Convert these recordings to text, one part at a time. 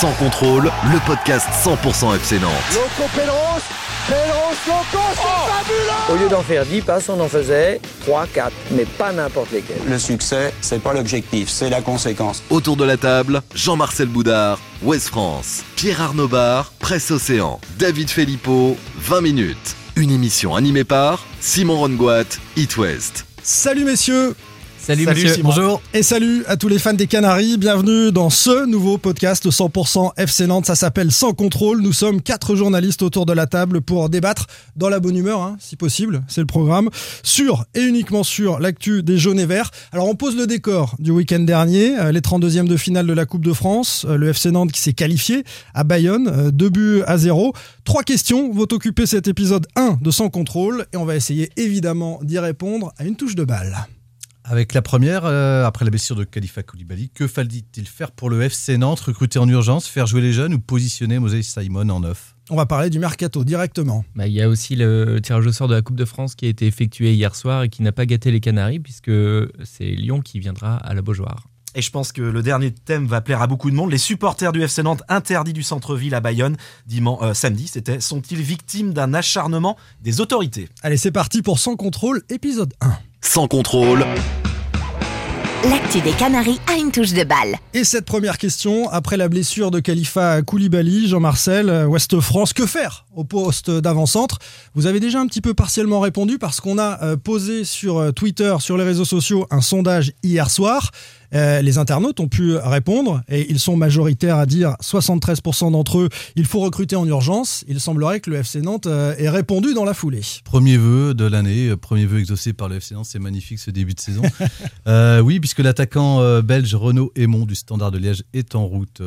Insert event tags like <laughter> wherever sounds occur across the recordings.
Sans contrôle, le podcast 100% FC Nantes. Loco Pedros, Pedros, Loco, c'est fabuleux Au lieu d'en faire 10 passes, on en faisait 3, 4, mais pas n'importe lesquels. Le succès, c'est pas l'objectif, c'est la conséquence. Autour de la table, Jean-Marcel Boudard, Ouest France, Pierre Arnaud Bar, Presse Océan, David Filippo, 20 minutes. Une émission animée par Simon Rongoat, It West. Salut messieurs Salut, monsieur. Bonjour. Et salut à tous les fans des Canaries. Bienvenue dans ce nouveau podcast 100% FC Nantes. Ça s'appelle Sans contrôle. Nous sommes quatre journalistes autour de la table pour débattre dans la bonne humeur, hein, si possible. C'est le programme. Sur et uniquement sur l'actu des jaunes et verts. Alors on pose le décor du week-end dernier. euh, Les 32e de finale de la Coupe de France. euh, Le FC Nantes qui s'est qualifié à Bayonne. euh, Deux buts à zéro. Trois questions vont occuper cet épisode 1 de Sans contrôle. Et on va essayer évidemment d'y répondre à une touche de balle. Avec la première, euh, après la blessure de Khalifa Koulibaly, que fallait-il faire pour le FC Nantes Recruter en urgence, faire jouer les jeunes ou positionner Moses Simon en neuf? On va parler du mercato directement. Bah, il y a aussi le tirage au sort de la Coupe de France qui a été effectué hier soir et qui n'a pas gâté les Canaries puisque c'est Lyon qui viendra à la Beaujoire. Et je pense que le dernier thème va plaire à beaucoup de monde. Les supporters du FC Nantes interdits du centre-ville à Bayonne dimanche, euh, samedi, c'était sont-ils victimes d'un acharnement des autorités? Allez, c'est parti pour Sans contrôle, épisode 1. Sans contrôle, L'actu des Canaries a une touche de balle. Et cette première question, après la blessure de Khalifa Koulibaly, Jean-Marcel, euh, Ouest France, que faire au poste d'avant-centre? Vous avez déjà un petit peu partiellement répondu parce qu'on a euh, posé sur euh, Twitter, sur les réseaux sociaux, un sondage hier soir. Euh, les internautes ont pu répondre et ils sont majoritaires à dire 73% d'entre eux, il faut recruter en urgence. Il semblerait que le FC Nantes euh, ait répondu dans la foulée. Premier vœu de l'année, euh, premier vœu exaucé par le FC Nantes, c'est magnifique ce début de saison. <laughs> Euh, oui, puisque l'attaquant belge Renaud Aymon du Standard de Liège est en route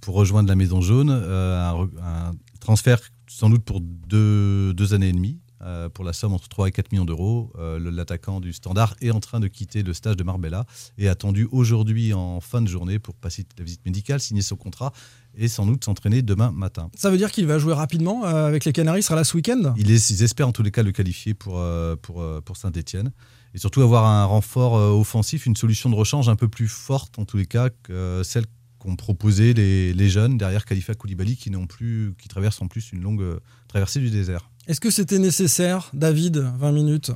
pour rejoindre la Maison Jaune. Un, transfert sans doute pour deux, deux années et demie. Euh, pour la somme entre 3 et 4 millions d'euros. Euh, L'attaquant du Standard est en train de quitter le stage de Marbella et attendu aujourd'hui en fin de journée pour passer la visite médicale, signer son contrat et sans doute s'entraîner demain matin. Ça veut dire qu'il va jouer rapidement euh, avec les Canaries, il sera là ce week-end? Ils espèrent en tous les cas le qualifier pour, pour, pour Saint-Etienne. Et surtout avoir un renfort offensif, une solution de rechange un peu plus forte en tous les cas que celle qu'ont proposé les, les jeunes derrière Khalifa Koulibaly qui, plus, qui traversent en plus une longue traversée du désert. Est-ce que c'était nécessaire, David 20 minutes?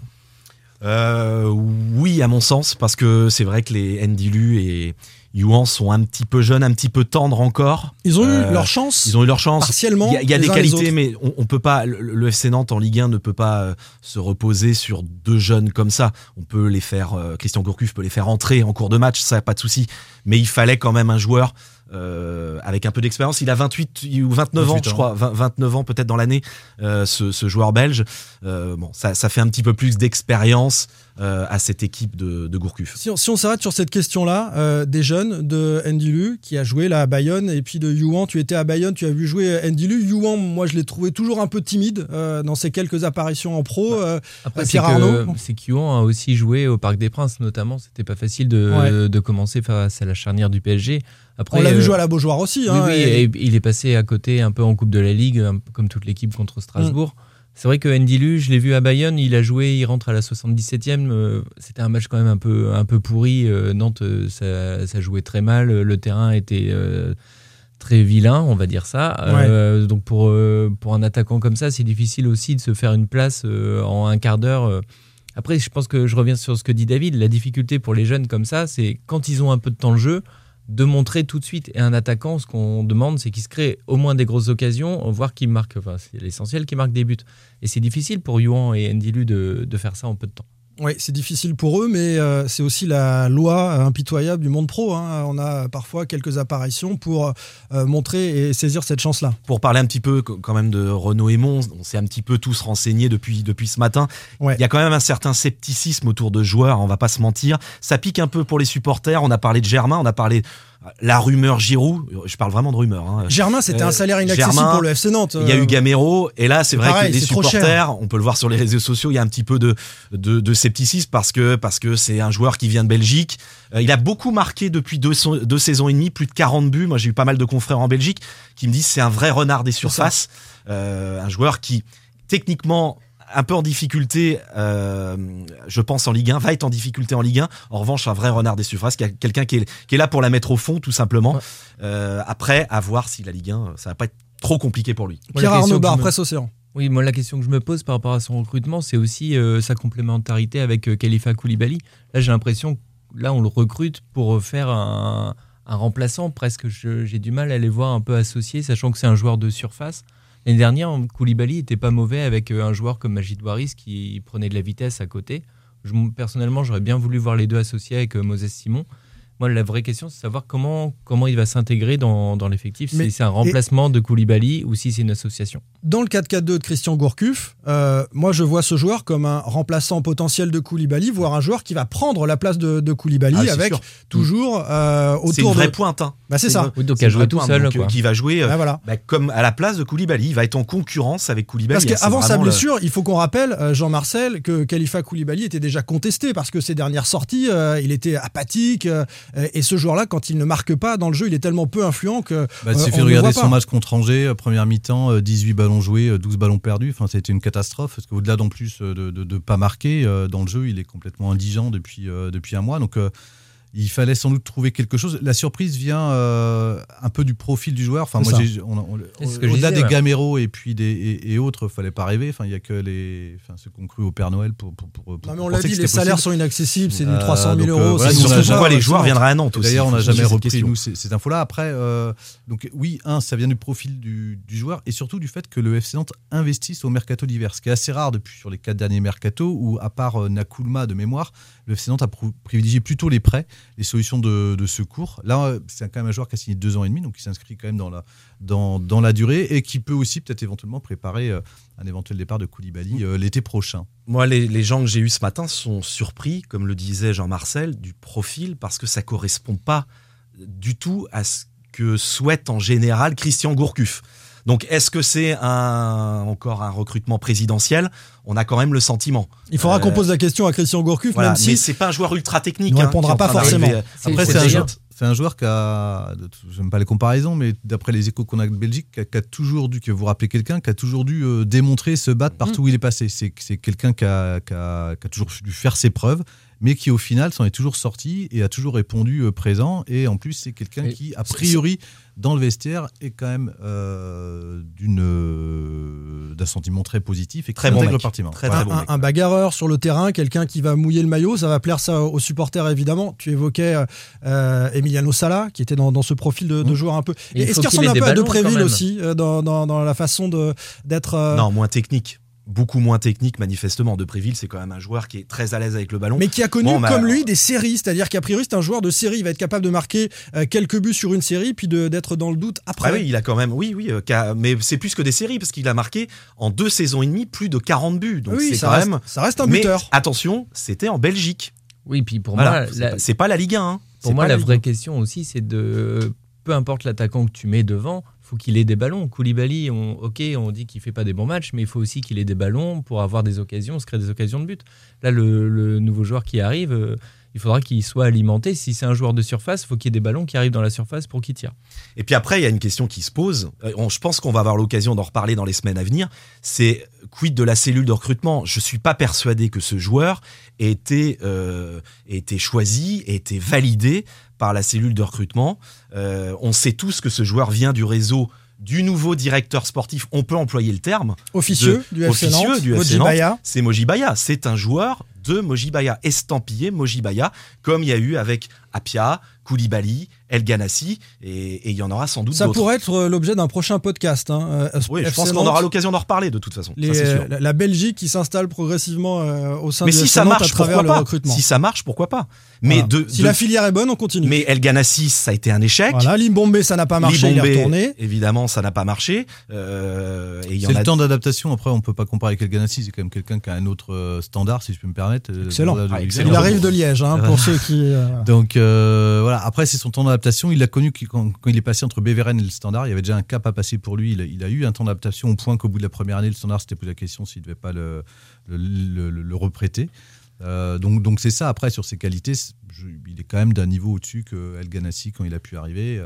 Euh, Oui, à mon sens, parce que c'est vrai que les Ndilu et Yuan sont un petit peu jeunes, un petit peu tendres encore. Ils ont Euh, eu leur chance Ils ont eu leur chance. partiellement. Il y a, il y a les des qualités, mais on, on peut pas. Le, le FC Nantes en Ligue 1 ne peut pas euh, se reposer sur deux jeunes comme ça. On peut les faire. euh, Christian Gourcuff peut les faire entrer en cours de match, ça pas de souci. Mais il fallait quand même un joueur. Euh, avec un peu d'expérience, il a 28 ou 29 ans, 28 je crois, 20 29 ans peut-être dans l'année, euh, ce, ce joueur belge. Euh, bon, ça, ça fait un petit peu plus d'expérience euh, à cette équipe de, de Gourcuff. Si on, si on s'arrête sur cette question-là, euh, des jeunes de Ndilu qui a joué là à Bayonne et puis de Yuan, tu étais à Bayonne, tu as vu jouer Ndilu. Yuan, moi je l'ai trouvé toujours un peu timide euh, dans ses quelques apparitions en pro. euh, Après, c'est Pierre que, Arnaud c'est qu'Yuan a aussi joué au Parc des Princes, notamment. C'était pas facile de, Ouais. de commencer face à la charnière du PSG. Après, on l'a vu euh, jouer à la Beaujoire aussi. Hein, oui, et- et il est passé à côté un peu en Coupe de la Ligue, comme toute l'équipe contre Strasbourg. Mm. C'est vrai que Ndilu, je l'ai vu à Bayonne, il a joué, il rentre à la 77e. euh, C'était un match quand même un peu, un peu pourri. euh, Nantes, ça, ça jouait très mal. Le terrain était euh, très vilain, on va dire ça. Euh, donc pour, euh, pour un attaquant comme ça, c'est difficile aussi de se faire une place en un quart d'heure. Après, je pense que je reviens sur ce que dit David. La difficulté pour les jeunes comme ça, c'est quand ils ont un peu de temps de jeu, de montrer tout de suite. Et un attaquant, ce qu'on demande, c'est qu'il se crée au moins des grosses occasions, voire qu'il marque, enfin, c'est l'essentiel, qu'il marque des buts. Et c'est difficile pour Yuan et Ndilu de, de faire ça en peu de temps. Oui, c'est difficile pour eux, mais euh, c'est aussi la loi impitoyable du monde pro. hein. On a parfois quelques apparitions pour euh, montrer et saisir cette chance-là. Pour parler un petit peu quand même de Renaud Aymon, on s'est un petit peu tous renseignés depuis, depuis ce matin. Ouais. Il y a quand même un certain scepticisme autour de joueurs, on va pas se mentir. Ça pique un peu pour les supporters. On a parlé de Germain, on a parlé la rumeur Giroud. Je parle vraiment de rumeur. hein. Germain, c'était Euh, un salaire inaccessible Germain, pour le FC Nantes. Il y a Euh, eu Gamero, et là, c'est vrai pareil, que les supporters, on peut le voir sur les réseaux sociaux, il y a un petit peu de, de, de scepticisme parce que parce que c'est un joueur qui vient de Belgique. Euh, il a beaucoup marqué depuis deux, deux saisons et demie, plus de 40 buts. Moi, j'ai eu pas mal de confrères en Belgique qui me disent c'est un vrai renard des surfaces, Euh, un joueur qui techniquement un peu en difficulté, euh, je pense en Ligue 1, va être en difficulté en Ligue 1. En revanche, un vrai renard des surfaces, quelqu'un qui est, qui est là pour la mettre au fond, tout simplement. Euh, après, à voir si la Ligue 1, ça va pas être trop compliqué pour lui. Pierre Arnaud Bar, Presse Océan. Oui, moi la question que je me pose par rapport à son recrutement, c'est aussi euh, sa complémentarité avec euh, Khalifa Koulibaly. Là, j'ai l'impression que là, on le recrute pour faire un, un remplaçant. Presque, j'ai du mal à les voir un peu associés, sachant que c'est un joueur de surface. L'année dernière, Koulibaly était pas mauvais avec euh, un joueur comme Majid Waris qui prenait de la vitesse à côté. Je, personnellement, j'aurais bien voulu voir les deux associés avec euh, Moses Simon. Moi, la vraie question, c'est de savoir comment, comment il va s'intégrer dans, dans l'effectif, si c'est un remplacement de Koulibaly ou si c'est une association. Dans le 4-4-2 de Christian Gourcuff, euh, moi, je vois ce joueur comme un remplaçant potentiel de Koulibaly, voire un joueur qui va prendre la place de, de Koulibaly ah, avec toujours euh, autour C'est une vraie de... pointe. Hein. Bah, c'est ça. donc, à jouer tout seul. Donc, qui va jouer euh, voilà. bah, comme à la place de Koulibaly. Il va être en concurrence avec Koulibaly. Parce qu'avant sa blessure, il faut qu'on rappelle, Jean-Marcel, que Khalifa Koulibaly était déjà contesté parce que ses dernières sorties, il était apathique. et ce joueur-là, quand il ne marque pas dans le jeu, il est tellement peu influent que. Bah, il suffit de regarder son match contre Angers, euh, première mi-temps, 18 euh, joués, 12 euh, ballons perdus. Enfin, c'était une catastrophe. Parce qu'au-delà d'en plus de ne pas marquer, dans le jeu, il est complètement indigent depuis, depuis un mois. Donc il fallait sans doute trouver quelque chose. La surprise vient euh, un peu du profil du joueur. Enfin, moi, au-delà des Gamero et puis des et, autres, fallait pas rêver. Enfin, il y a que les, enfin, ceux qui ont cru au Père Noël pour. pour, pour, non, mais on l'a dit, les salaires sont inaccessibles. C'est du 300 000 euros. Euh, voilà, pourquoi les joueurs viendraient à Nantes aussi. D'ailleurs, on n'a jamais repris nous cette info-là. Après, euh, donc oui, un, ça vient du profil du, du, joueur et surtout du fait que le FC Nantes investisse au mercato d'hiver, ce qui est assez rare depuis sur les quatre derniers mercato où, à part Nakulma de mémoire, le FC Nantes a privilégié plutôt les prêts, les solutions de, secours. Là, c'est quand même un joueur qui a signé deux ans et demi, donc il s'inscrit quand même dans la, dans, dans, la durée et qui peut aussi peut-être éventuellement préparer euh, un éventuel départ de Koulibaly euh, l'été prochain. Moi, les, les gens que j'ai eus ce matin sont surpris, comme le disait Jean-Marcel, du profil parce que ça correspond pas du tout à ce que souhaite en général Christian Gourcuff. Donc, est-ce que c'est un, encore un recrutement présidentiel? On a quand même le sentiment. Il faudra qu'on euh, pose la question à Christian Gourcuff, même si. Mais c'est pas un joueur ultra technique. Il ne hein, répondra pas forcément. Après, c'est un, joueur, c'est un joueur qui a, j'aime pas les comparaisons, mais d'après les échos qu'on a de Belgique, qui a, toujours dû, que vous rappelez quelqu'un, qui a toujours dû euh, démontrer, se battre partout mm. où il est passé. C'est, c'est quelqu'un qui a, qui, a, qui a, toujours dû faire ses preuves mais qui au final s'en est toujours sorti et a toujours répondu euh, présent. Et en plus, c'est quelqu'un qui, a priori, dans le vestiaire, est quand même euh, d'une euh, d'un sentiment très positif et très bon repartiment. Très, un, bagarreur sur le terrain, quelqu'un qui va mouiller le maillot, ça va plaire ça aux supporters évidemment. Tu évoquais Emiliano Sala, qui était dans, ce profil de, mmh. joueur un peu. Est-ce qu'il ressemble un peu à De aussi dans, dans, la façon d'être. Non, moins technique beaucoup moins technique manifestement. De Préville, c'est quand même un joueur qui est très à l'aise avec le ballon. Mais qui a connu comme lui des séries, c'est-à-dire qu'a priori c'est un joueur de série, il va être capable de marquer euh, quelques buts sur une série puis d'être dans le doute après. Ah oui, il a quand même, oui, oui, euh, mais c'est plus que des séries parce qu'il a marqué en deux saisons et demie plus de 40 buts. Donc oui, ça, quand reste, même... ça reste un buteur. Mais attention, c'était en Belgique. Oui, puis pour moi, c'est pas, la Ligue 1. Hein. Pour moi, la, vraie question aussi, c'est de peu importe l'attaquant que tu mets devant, qu'il ait des ballons. Koulibaly, ok, on dit qu'il fait pas des bons matchs, mais il faut aussi qu'il ait des ballons pour avoir des occasions, se créer des occasions de but. Là, le, nouveau joueur qui arrive, euh, il faudra qu'il soit alimenté. Si c'est un joueur de surface, il faut qu'il y ait des ballons qui arrivent dans la surface pour qu'il tire. Et puis après, il y a une question qui se pose. Euh, je pense qu'on va avoir l'occasion d'en reparler dans les semaines à venir. C'est quid de la cellule de recrutement? Je suis pas persuadé que ce joueur ait été, euh, ait été choisi, ait été validé par la cellule de recrutement. Euh, on sait tous que ce joueur vient du réseau du nouveau directeur sportif, on peut employer le terme. Officieux du FC Nantes, C'est Mojibaya. C'est un joueur de Mojibaya, estampillé Mojibaya, comme il y a eu avec Apia, Koulibaly, El Ganassi, et, il y en aura sans doute Ça pourrait être euh, l'objet d'un prochain podcast. Hein. Euh, oui, je pense qu'on aura l'occasion d'en reparler de toute façon. Euh, la, Belgique qui s'installe progressivement au sein Mais si ça marche, à travers le recrutement. Si ça marche, pourquoi pas Mais de, si la filière est bonne, on continue. Mais El Ganassi, ça a été un échec. Voilà, Limbombe, ça n'a pas marché, il est retourné. Évidemment, ça n'a pas marché. Euh, c'est le temps d'adaptation. Après, on peut pas comparer avec El Ganassi. C'est quand même quelqu'un qui a un autre standard, si je peux me permettre. Excellent. Ah, il arrive de Liège, hein, pour <laughs> ceux qui. Donc voilà. Après, c'est son temps d'adaptation. Il a connu quand, il est passé entre Beveren et le Standard, il y avait déjà un cap à passer pour lui. Il a, eu un temps d'adaptation au point qu'au bout de la première année, le Standard s'était posé la question s'il ne devait pas le, le, reprêter. Euh, donc c'est ça. Après, sur ses qualités, il est quand même d'un niveau au-dessus que El Ganassi quand il a pu arriver.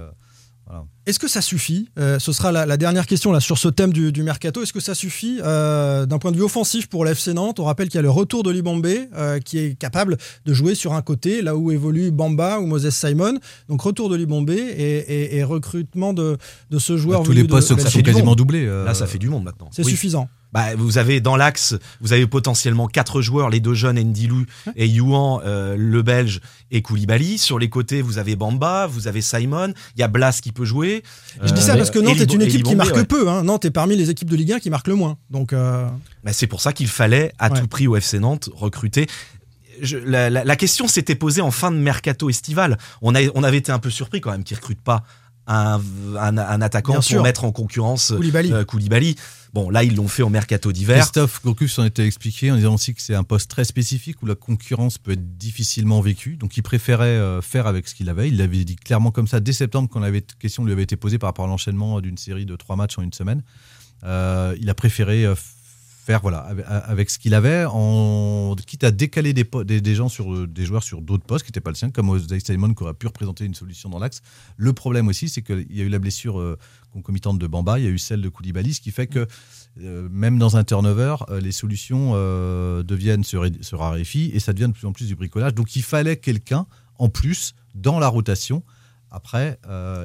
Euh, Est-ce que ça suffit? Euh, Ce sera la, dernière question là, sur ce thème du, mercato. Est-ce que ça suffit euh, d'un point de vue offensif pour l'FC Nantes? On rappelle qu'il y a le retour de Libambé euh, qui est capable de jouer sur un côté, là où évolue Bamba ou Moses Simon. Donc retour de Libambé et, recrutement de, ce joueur. Bah, tous les postes de, sont quasiment doublés. Là, ça fait du monde maintenant. C'est suffisant. Bah, vous avez dans l'axe, vous avez potentiellement quatre joueurs, les deux jeunes Ndilou et Yuan, euh, le Belge et Koulibaly. Sur les côtés, vous avez Bamba, vous avez Simon, il y a Blas qui peut jouer. Je dis ça parce que Nantes est une équipe qui marque peu. Hein. Nantes est parmi les équipes de Ligue 1 qui marquent le moins. Donc, euh... bah, c'est pour ça qu'il fallait à tout prix au FC Nantes recruter. la, question s'était posée en fin de mercato estival. On, a, on avait été un peu surpris quand même qu'ils recrutent pas un, un, attaquant pour mettre en concurrence Koulibaly. Euh, Koulibaly. Bon, là, ils l'ont fait au mercato d'hiver. Christophe Gourcuff s'en était expliqué en disant aussi que c'est un poste très spécifique où la concurrence peut être difficilement vécue. Donc, il préférait euh, faire avec ce qu'il avait. Il l'avait dit clairement comme ça dès septembre quand la question lui avait été posée par rapport à l'enchaînement d'une série de trois matchs en une semaine. Euh, il a préféré voilà avec, ce qu'il avait, en, quitte à décaler des, des, gens sur des joueurs sur d'autres postes qui n'étaient pas le sien, comme Ozai Simon qui aurait pu représenter une solution dans l'axe. Le problème aussi, c'est qu'il y a eu la blessure concomitante de Bamba, il y a eu celle de Koulibaly, ce qui fait que euh, même dans un turnover, euh, les solutions euh, deviennent se, raréfient et ça devient de plus en plus du bricolage. Donc il fallait quelqu'un en plus dans la rotation. Après,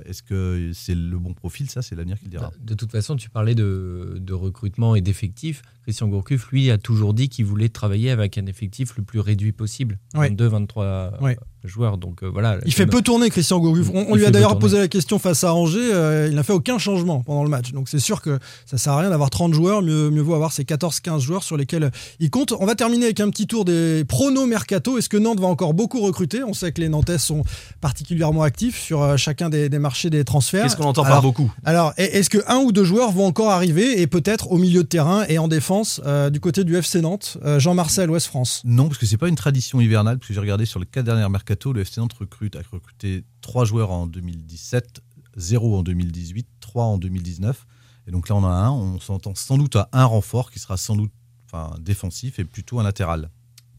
est-ce que c'est le bon profil? Ça, c'est l'avenir qui le dira. De toute façon, tu parlais de, de recrutement et d'effectifs. Christian Gourcuff, lui, a toujours dit qu'il voulait travailler avec un effectif le plus réduit possible. 22, 23 joueurs. Donc euh, voilà. Il fait peu tourner Christian Gourcuff. On, lui a d'ailleurs posé la question face à Angers. Euh, il n'a fait aucun changement pendant le match. Donc c'est sûr que ça sert à rien d'avoir 30 joueurs. Mieux, mieux vaut avoir ces 14-15 joueurs sur lesquels il compte. On va terminer avec un petit tour des pronos mercato. Est-ce que Nantes va encore beaucoup recruter? On sait que les Nantais sont particulièrement actifs sur euh, chacun des, marchés des transferts. Qu'est-ce qu'on entend par beaucoup? Alors, est-ce que un ou deux joueurs vont encore arriver et peut-être au milieu de terrain et en défense? Euh, du côté du FC Nantes, euh, Jean-Marcel, Ouest France Non, parce que c'est pas une tradition hivernale, parce que j'ai regardé sur les quatre dernières mercato, le FC Nantes recrute, a recruté trois joueurs en 2017, 0 en 2018, 3 en 2019. Et donc là, on a un, on s'entend sans doute à un renfort qui sera sans doute enfin, défensif et plutôt un latéral.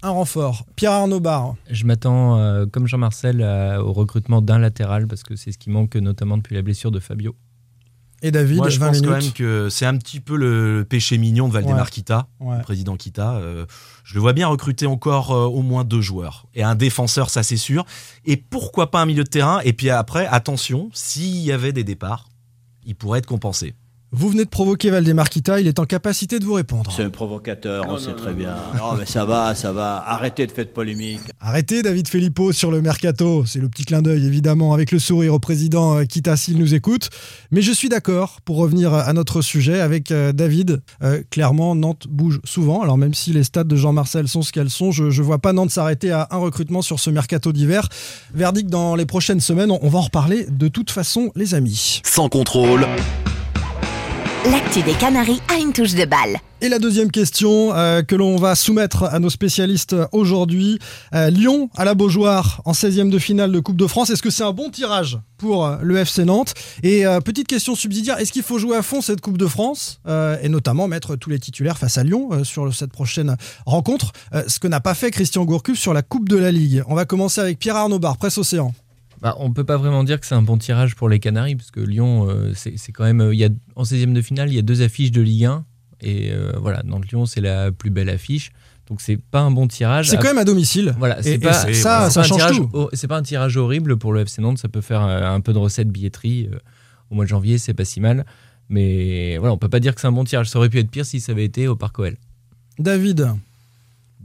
Un renfort. Pierre Arnaud Bar. Je m'attends, euh, comme Jean-Marcel, au recrutement d'un latéral parce que c'est ce qui manque notamment depuis la blessure de Fabio. Et David, Moi, je pense quand même que c'est un petit peu le péché mignon de Valdemar Kita, le président Kita. Euh, je le vois bien recruter encore euh, au moins deux joueurs. Et un défenseur, ça c'est sûr. Et pourquoi pas un milieu de terrain? Et puis après, attention, s'il y avait des départs, il pourrait être compensé. Vous venez de provoquer Valdemar Kita, il est en capacité de vous répondre. C'est un provocateur, on sait très bien. Non, mais ça va, ça va. Arrêtez de faire de polémique. Arrêtez, David Filippo, sur le mercato. C'est le petit clin d'œil, évidemment, avec le sourire au président euh, Kita s'il nous écoute. Mais je suis d'accord, pour revenir à notre sujet, avec euh, David. Euh, clairement, Nantes bouge souvent. Alors, même si les stats de Jean-Marcel sont ce qu'elles sont, je ne vois pas Nantes s'arrêter à un recrutement sur ce mercato d'hiver. Verdict dans les prochaines semaines, on va en reparler de toute façon, les amis. Sans contrôle l'actu des Canaries a une touche de balle. Et la deuxième question euh, que l'on va soumettre à nos spécialistes aujourd'hui, euh, Lyon à la Beaujoire en 16e de finale de Coupe de France, est-ce que c'est un bon tirage pour euh, le FC Nantes? Et petite question subsidiaire, est-ce qu'il faut jouer à fond cette Coupe de France et notamment mettre tous les titulaires face à Lyon sur cette prochaine rencontre, ce que n'a pas fait Christian Gourcuff sur la Coupe de la Ligue? On va commencer avec Pierre Arnaud Bar, Presse Océan. Bah, on ne peut pas vraiment dire que c'est un bon tirage pour les Canaries, parce que Lyon, euh, c'est quand même. Il y a, en 16e de finale, il y a deux affiches de Ligue 1. Et euh, voilà, Nantes-Lyon, c'est la plus belle affiche. Donc c'est pas un bon tirage. C'est quand même à domicile. Voilà, c'est pas ça, ça change tout. C'est pas un tirage horrible pour le FC Nantes. Ça peut faire euh, un peu de recette billetterie au mois de janvier, c'est pas si mal. Mais voilà, on peut pas dire que c'est un bon tirage. Ça aurait pu être pire si ça avait été au Parc OL. David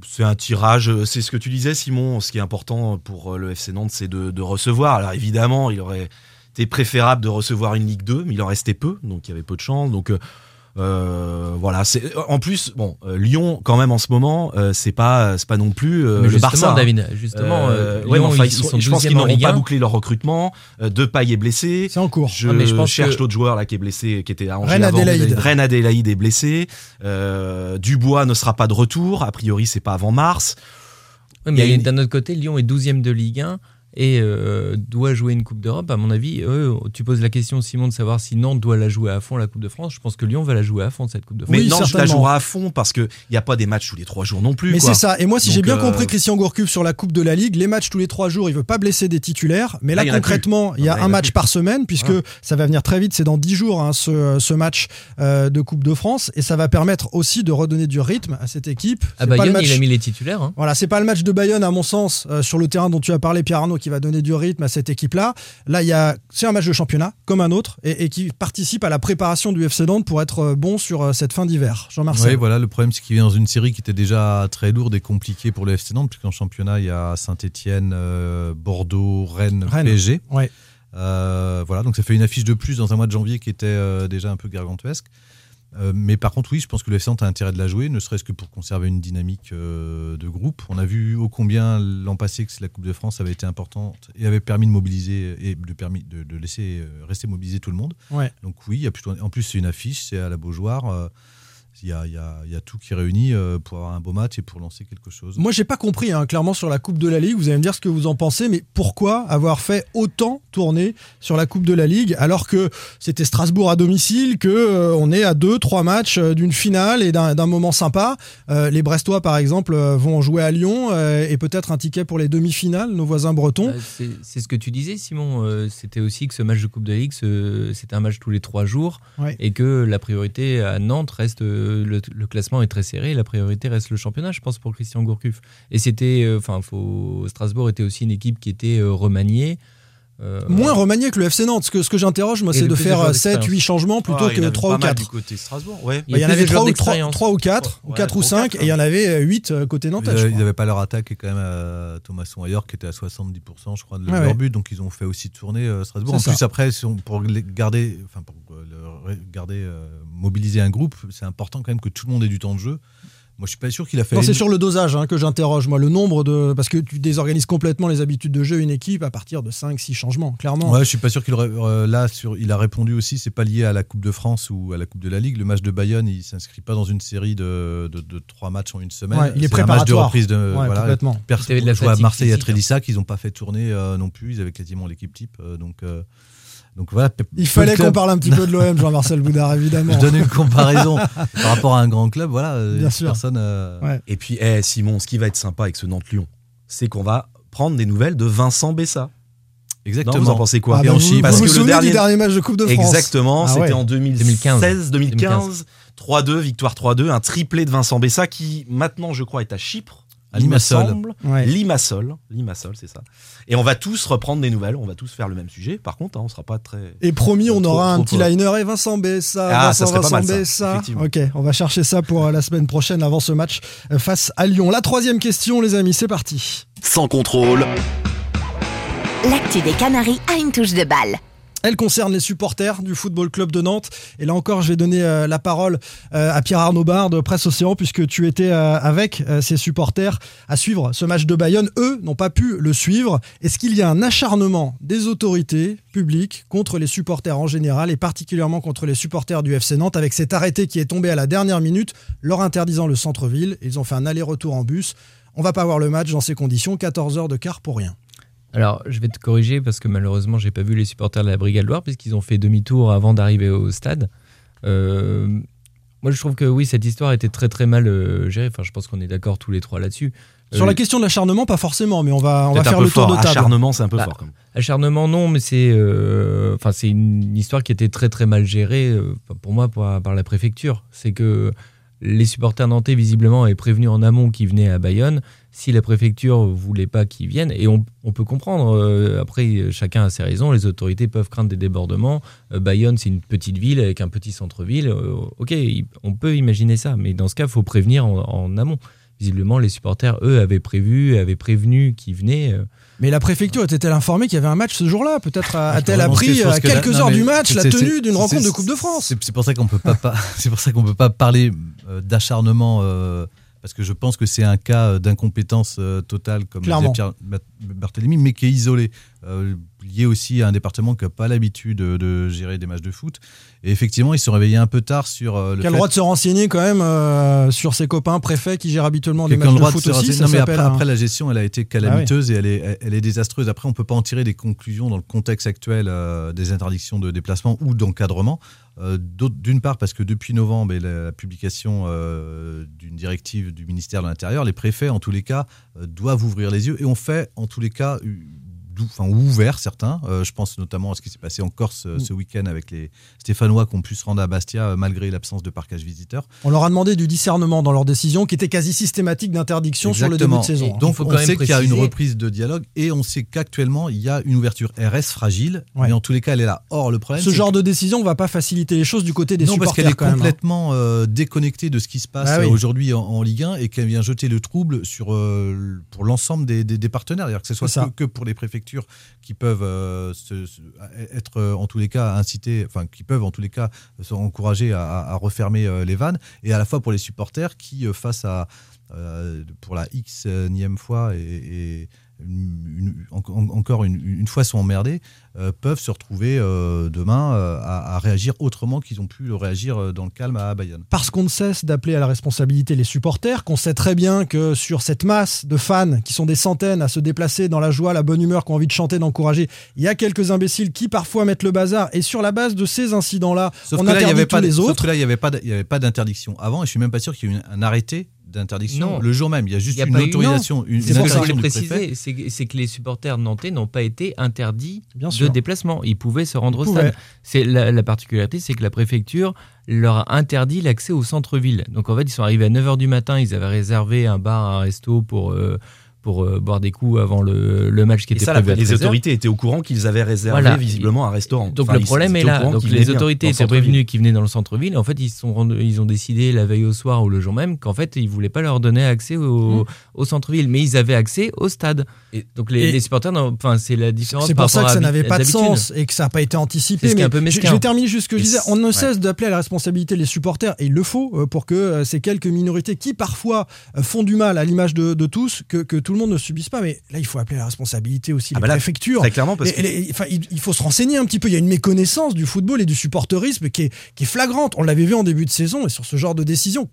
c'est un tirage, euh, c'est ce que tu disais Simon, ce qui est important pour euh, le FC Nantes, c'est de, recevoir. Alors évidemment, il aurait été préférable de recevoir une Ligue 2, mais il en restait peu, donc il y avait peu de chance. Donc euh, euh, voilà, c'est en plus bon euh, Lyon quand même en ce moment euh, c'est pas c'est pas non plus le Barça. Hein. David, justement, Lyon, je pense qu'ils n'auront pas bouclé leur recrutement. Depay est blessé. C'est en cours. Je, ah, je pense cherche l'autre joueur là qui est blessé, qui était à Angers Rennes Adélaïde. est blessé. Dubois ne sera pas de retour. A priori, c'est pas avant mars. mais d'un autre côté, Lyon est 12e de Ligue 1. Et euh, doit jouer une Coupe d'Europe, à mon avis, eux, tu poses la question, Simon, de savoir si Nantes doit la jouer à fond, la Coupe de France. Je pense que Lyon va la jouer à fond, cette Coupe de France. Mais Oui, Nantes la jouera à fond parce qu'il n'y a pas des matchs tous les trois jours non plus. Mais c'est ça. Et moi, si j'ai bien euh, compris Christian Gourcuff sur la Coupe de la Ligue, les matchs tous les trois jours, il veut pas blesser des titulaires. Mais là, il concrètement, il y a il un match plus. par semaine, puisque ça va venir très vite. C'est dans 10 jours, hein, ce, ce match euh, de Coupe de France. Et ça va permettre aussi de redonner du rythme à cette équipe. À C'est pas le Bayonne, match- il a mis les titulaires. hein. Voilà, c'est pas le match de Bayonne à mon sens euh, sur le terrain dont tu as parlé Pierre Arnaud qui va donner du rythme à cette équipe-là. Là, il y a c'est un match de championnat comme un autre et, et qui participe à la préparation du FC Nantes pour être euh, bon sur euh, cette fin d'hiver. Jean-Marcel. Oui, voilà, le problème, c'est qu'il vient dans une série qui était déjà très lourde et compliquée pour le FC Nantes, puisqu'en championnat, il y a Saint-Etienne, Bordeaux, Rennes, Rennes. PSG. Ouais. Euh, voilà, donc ça fait une affiche de plus dans un mois de janvier qui était euh, déjà un peu gargantuesque. Euh, mais par contre, oui, je pense que le FC Nantes a intérêt de la jouer, ne serait-ce que pour conserver une dynamique euh, de groupe. On a vu ô combien l'an passé que la Coupe de France avait été importante et avait permis de mobiliser et de, permis de, de laisser euh, rester mobiliser tout le monde. Ouais. Donc oui, il y a plutôt, en plus c'est une affiche, c'est à la Beaujoire. Il y, a, il y a- il y a tout qui est réuni euh, pour avoir un beau match et pour lancer quelque chose. Moi, j'ai pas compris hein, clairement sur la Coupe de la Ligue. Vous allez me dire ce que vous en pensez, mais pourquoi avoir fait autant tourner sur la Coupe de la Ligue alors que c'était Strasbourg à domicile, que euh, on est à deux, trois matchs euh, d'une finale et d'un moment sympa. Euh, les Brestois, par exemple, vont jouer à Lyon euh, et peut-être un ticket pour les demi-finales, nos voisins bretons. Euh, c'est- ce que tu disais, Simon. euh, C'était aussi que ce match de Coupe de la Ligue, c'était un match tous les trois jours Ouais. et que la priorité à Nantes reste. Euh, Le, le classement est très serré, la priorité reste le championnat, je pense, pour Christian Gourcuff. Et c'était. euh, Enfin, faut Strasbourg était aussi une équipe qui était euh, remaniée. euh, Moins remanié que le FC Nantes. Ce que, ce que j'interroge, moi, c'est de faire joueurs 7, 8 d'expérience. changements plutôt Ah, il y en que avait 3 pas ou mal 4. du côté Strasbourg, ouais. Il y en avait de 3 joueurs ou, 3, d'expérience. ou 4, ou Ouais, 4 ou ou 5, quatre, et il y en avait 8 côté Euh, ils n'avaient pas leur attaque et quand même euh, Thomasson ailleurs qui était à 70% je crois de leur ouais. but donc ils ont fait aussi tourner euh, Strasbourg. En C'est plus ça. après si on- pour les garder enfin pour euh, le- garder euh, mobiliser un groupe c'est important quand même que tout le monde ait du temps de jeu. Moi je suis pas sûr qu'il a fait Non, c'est sur le dosage hein, que j'interroge, moi, le nombre de. Parce que tu désorganises complètement les habitudes de jeu une équipe à partir de 5-6 changements, clairement. Ouais, je suis pas sûr qu'il aurait euh, là sur il a répondu aussi c'est pas lié à la Coupe de France ou à la Coupe de la Ligue le match de Bayonne il s'inscrit pas dans une série de, de, de trois matchs en une semaine Ouais, il est C'est un match de préparatoire. reprise de Ouais, voilà, complètement. Personne de la jouait à Marseille à hein. Trélissac ils ont pas fait tourner euh, non plus ils avaient quasiment l'équipe type euh, donc euh, donc voilà Il fallait qu'on parle un petit peu de l'OM, Jean-Marcel <laughs> Boudard, évidemment. je donne une comparaison par rapport à un grand club voilà Bien sûr. personne euh, Ouais. Et puis, eh, Simon, ce qui va être sympa avec ce Nantes-Lyon, c'est qu'on va prendre des nouvelles de Vincent Bessa. exactement Non, vous en pensez quoi Ah, bah, en vous, Chine, vous parce vous que le souvenez dernier- du dernier match de Coupe de France Exactement, Ah c'était ouais. en 2015. 2016, 2015, 3-2, victoire 3-2, un triplé de Vincent Bessa qui maintenant, je crois, est à Chypre. À Limassol. Ouais. Limassol, Limassol, c'est ça. Et on va tous reprendre des nouvelles, on va tous faire le même sujet. Par contre, hein, on sera pas très. Et promis, on Trop- aura un trop petit liner et Vincent Bessa. Ah, Vincent, ça serait pas Vincent mal, ça, Bessa. effectivement. Ok, on va chercher ça pour euh, la semaine prochaine avant ce match euh, face à Lyon. La troisième question, les amis, c'est parti. Sans contrôle, L'actu des Canaries a une touche de balle. Elle concerne les supporters du Football Club de Nantes. Et là encore, je vais donner euh, la parole euh, à Pierre Arnaud Barre de Presse Océan, puisque tu étais euh, avec ces supporters à suivre ce match de Bayonne. Eux n'ont pas pu le suivre. Est-ce qu'il y a un acharnement des autorités publiques contre les supporters en général et particulièrement contre les supporters du FC Nantes avec cet arrêté qui est tombé à la dernière minute, leur interdisant le centre-ville? Ils ont fait un aller-retour en bus. On va pas voir le match dans ces conditions. 14 heures de quart pour rien. Alors, je vais te corriger parce que malheureusement, j'ai pas vu les supporters de la Brigade Loire puisqu'ils ont fait demi-tour avant d'arriver au stade. Euh, moi, je trouve que oui, cette histoire était très très mal euh, gérée. Enfin, je pense qu'on est d'accord tous les trois là-dessus. Sur Euh, la question de l'acharnement, pas forcément, mais on va, on va faire le tour fort. de table. Acharnement, c'est un peu Bah, fort. Quand même. Acharnement, non, mais c'est euh, enfin c'est une histoire qui était très très mal gérée euh, pour moi par, par la préfecture. C'est que les supporters nantais visiblement avaient prévenu en amont qu'ils venaient à Bayonne. Si la préfecture voulait pas qu'ils viennent, et on, on peut comprendre. euh, après, chacun a ses raisons. Les autorités peuvent craindre des débordements. Euh, Bayonne, c'est une petite ville avec un petit centre-ville. Euh, ok, on peut imaginer ça, mais dans ce cas, il faut prévenir en, en amont. Visiblement, les supporters, eux, avaient prévu, avaient prévenu qu'ils venaient. euh, Mais la préfecture était-elle informée qu'il y avait un match ce jour-là? Peut-être a- a-t-elle appris à que là- quelques non, heures du match la tenue d'une rencontre de Coupe de France? C'est pour ça qu'on peut pas, pas- <laughs> c'est pour ça qu'on peut pas parler d'acharnement euh, parce que je pense que c'est un cas euh, d'incompétence euh, totale comme Clairement. disait Pierre Barthélemy, mais qui est isolé. Euh, lié aussi à un département qui n'a pas l'habitude de, de gérer des matchs de foot. Et effectivement, ils se sont réveillés un peu tard sur euh, le Qui a le droit de se renseigner quand même euh, sur ses copains préfets qui gèrent habituellement des matchs de foot aussi. ça Non, mais après, la gestion, elle a été calamiteuse et elle est, elle est désastreuse. Après, on peut pas en tirer des conclusions dans le contexte actuel euh, des interdictions de déplacement ou d'encadrement. D'une part, parce que depuis novembre et la, la publication d'une directive du ministère de l'Intérieur, les préfets, en tous les cas, doivent ouvrir les yeux et ont fait, en tous les cas, enfin, ouvert certains. Euh, je pense notamment à ce qui s'est passé en Corse euh, Mm. ce week-end avec les Stéphanois qui ont pu se rendre à Bastia euh, malgré l'absence de parquage visiteur. On leur a demandé du discernement dans leurs décisions qui était quasi systématique d'interdiction sur le début de saison. Donc faut on quand même sait qu'il y a une reprise de dialogue et on sait qu'actuellement il y a une ouverture RS fragile, Ouais. mais en tous les cas elle est là. Or le problème Ce genre que- de décision va pas faciliter les choses du côté des non parce supporters qu'elle est hein. complètement euh, déconnectée de ce qui se passe Bah oui. euh, aujourd'hui en, en Ligue 1 et qu'elle vient jeter le trouble sur euh, pour l'ensemble des, des- des partenaires, c'est-à-dire que ce soit que, que pour les préfectures qui peuvent euh, se- être euh, en tous les cas incités, enfin qui peuvent en tous les cas encourager à, à- refermer euh, les vannes, et à la fois pour les supporters qui face à pour la xnième fois et, et une- en- encore une, une fois sont emmerdés, euh, peuvent se retrouver euh, demain euh, à, à réagir autrement qu'ils ont pu le réagir dans le calme à Bayonne. parce qu'on ne cesse d'appeler à la responsabilité les supporters, qu'on sait très bien que sur cette masse de fans qui sont des centaines à se déplacer dans la joie, la bonne humeur, qui ont envie de chanter, d'encourager, il y a quelques imbéciles qui parfois mettent le bazar. Et sur la base de ces incidents-là, Sauf on là, interdit avait tous pas, les sauf autres. que là, il n'y avait pas d'interdiction avant, et je suis même pas sûr qu'il y ait eu un arrêté d'interdiction le jour même. Il y a juste y a une autorisation, une, C'est pour ça que j'ai précisé, c'est que- les supporters nantais n'ont pas été interdits Bien de sûr. déplacement. Ils pouvaient se rendre Ils au stade. C'est la, la particularité, c'est que la préfecture leur a interdit l'accès au centre-ville. Donc en fait, ils sont arrivés à 9h du matin, ils avaient réservé un bar, un resto pour, euh, pour euh, boire des coups avant le, le match qui Et était ça, la- prévu à les 13 heures. autorités étaient au courant qu'ils avaient réservé Voilà. visiblement un restaurant. Donc Enfin, le problème est là. Donc les autorités étaient prévenues qu'ils venaient dans le centre-ville. En fait, ils, sont ils ont décidé la veille au soir ou le jour même qu'en fait, ils voulaient pas leur donner accès au, au centre-ville. Mais ils avaient accès au stade. Et- donc les, et- les supporters, enfin, c'est la différence. C'est par pour ça que ça n'avait pas de sens et que ça n'a pas été anticipé. Mais un peu je, vais terminer juste ce que je disais. On ne cesse d'appeler à la responsabilité les supporters et il le faut euh, pour que euh, ces quelques minorités qui parfois font du mal à l'image de, de tous, que, que tout le monde ne subisse pas. Mais là, il faut appeler la responsabilité aussi Ah les bah. Très clairement, parce que et les- enfin, il, il faut se renseigner un petit peu. Il y a une méconnaissance du football et du supporterisme qui est, qui est flagrante. On l'avait vu en début de saison et sur ce genre de décision.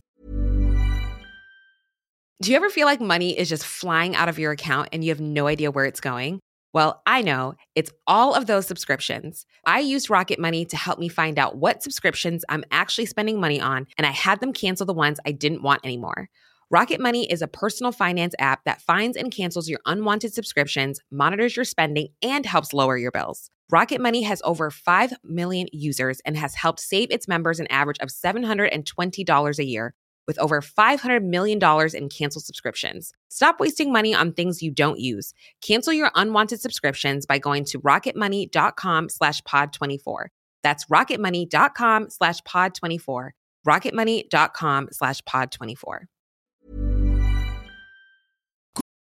Do you ever feel like money is just flying out of your account and you have no idea where it's going? Well, I know it's all of those subscriptions. I used Rocket Money to help me find out what subscriptions I'm actually spending money on, and I had them cancel the ones I didn't want anymore. Rocket Money is a personal finance app that finds and cancels your unwanted subscriptions, monitors your spending, and helps lower your bills. Rocket Money has over 5 million users and has helped save its members an average of $720 a year with over $500 million in canceled subscriptions. Stop wasting money on things you don't use. Cancel your unwanted subscriptions by going to rocketmoney.com slash pod24. That's rocketmoney.com slash pod24. rocketmoney.com slash pod24.